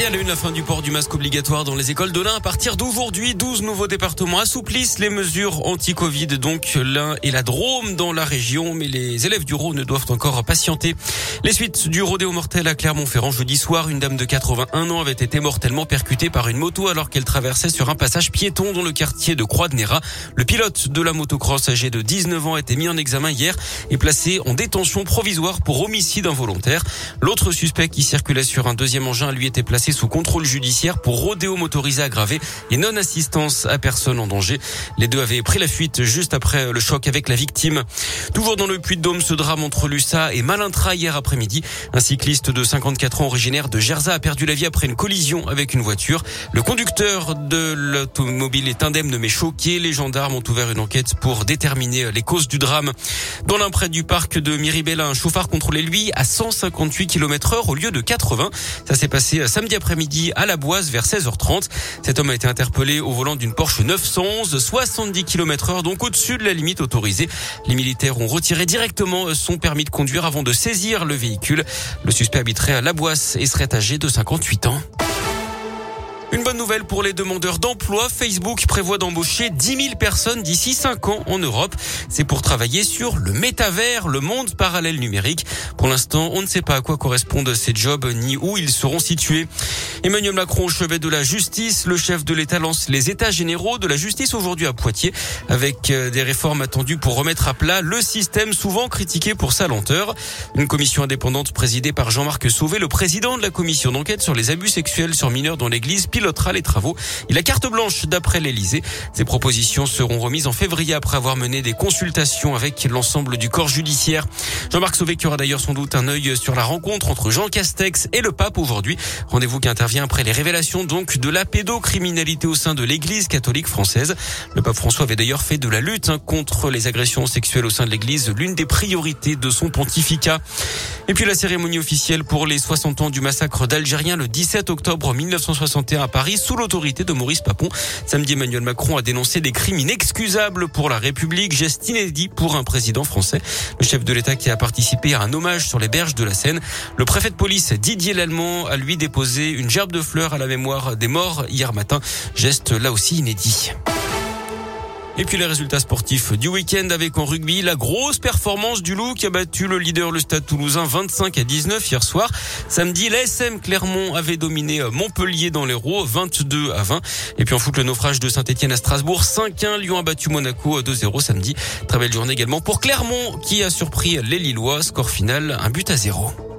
Et à la une, la fin du port du masque obligatoire dans les écoles de l'Ain. À partir d'aujourd'hui, 12 nouveaux départements assouplissent les mesures anti-Covid. Donc l'Ain et la Drôme dans la région. Mais les élèves du Rhône doivent encore patienter. Les suites du rodéo mortel à Clermont-Ferrand jeudi soir. Une dame de 81 ans avait été mortellement percutée par une moto alors qu'elle traversait sur un passage piéton dans le quartier de Croix-de-Néra. Le pilote de la motocross âgé de 19 ans a été mis en examen hier et placé en détention provisoire pour homicide involontaire. L'autre suspect qui circulait sur un deuxième engin lui était placé sous contrôle judiciaire pour rodéo motorisé aggravé et non-assistance à personne en danger. Les deux avaient pris la fuite juste après le choc avec la victime. Toujours dans le Puy-de-Dôme, ce drame entre Lussa et Malintra hier après-midi. Un cycliste de 54 ans originaire de Gerza a perdu la vie après une collision avec une voiture. Le conducteur de l'automobile est indemne mais choqué. Les gendarmes ont ouvert une enquête pour déterminer les causes du drame. Dans l'imprès du parc de Miribella, un chauffard contrôlait lui à 158 km heure au lieu de 80. Ça s'est passé samedi après-midi à la Boise vers 16h30. Cet homme a été interpellé au volant d'une Porsche 911, 70 km heure, donc au-dessus de la limite autorisée. Les militaires ont retiré directement son permis de conduire avant de saisir le véhicule. Le suspect habiterait à la Boisse et serait âgé de 58 ans. Une bonne nouvelle pour les demandeurs d'emploi. Facebook prévoit d'embaucher 10 000 personnes d'ici 5 ans en Europe. C'est pour travailler sur le métavers, le monde parallèle numérique. Pour l'instant, on ne sait pas à quoi correspondent ces jobs ni où ils seront situés. Emmanuel Macron au chevet de la justice. Le chef de l'État lance les états généraux de la justice aujourd'hui à Poitiers avec euh, des réformes attendues pour remettre à plat le système souvent critiqué pour sa lenteur. Une commission indépendante présidée par Jean-Marc Sauvé, le président de la commission d'enquête sur les abus sexuels sur mineurs dans l'église, pilotera les travaux. Il a carte blanche d'après l'Elysée. Ces propositions seront remises en février après avoir mené des consultations avec l'ensemble du corps judiciaire. Jean-Marc Sauvé qui aura d'ailleurs sans doute un œil sur la rencontre entre Jean Castex et le pape aujourd'hui. Rendez-vous qui après les révélations donc de la pédocriminalité au sein de l'église catholique française. Le pape François avait d'ailleurs fait de la lutte hein, contre les agressions sexuelles au sein de l'église l'une des priorités de son pontificat. Et puis la cérémonie officielle pour les 60 ans du massacre d'Algériens le 17 octobre 1961 à Paris sous l'autorité de Maurice Papon. Samedi, Emmanuel Macron a dénoncé des crimes inexcusables pour la République, geste inédit pour un président français. Le chef de l'État qui a participé à un hommage sur les berges de la Seine. Le préfet de police Didier Lallemand a lui déposé une gerbe de fleurs à la mémoire des morts hier matin. Geste là aussi inédit. Et puis les résultats sportifs du week-end avec en rugby la grosse performance du Loup qui a battu le leader le Stade Toulousain 25 à 19 hier soir. Samedi, l'ASM Clermont avait dominé Montpellier dans l'Hérault 22 à 20. Et puis en foot, le naufrage de Saint-Etienne à Strasbourg 5-1. Lyon a battu Monaco 2-0 samedi. Très belle journée également pour Clermont qui a surpris les Lillois. Score final, un but à zéro.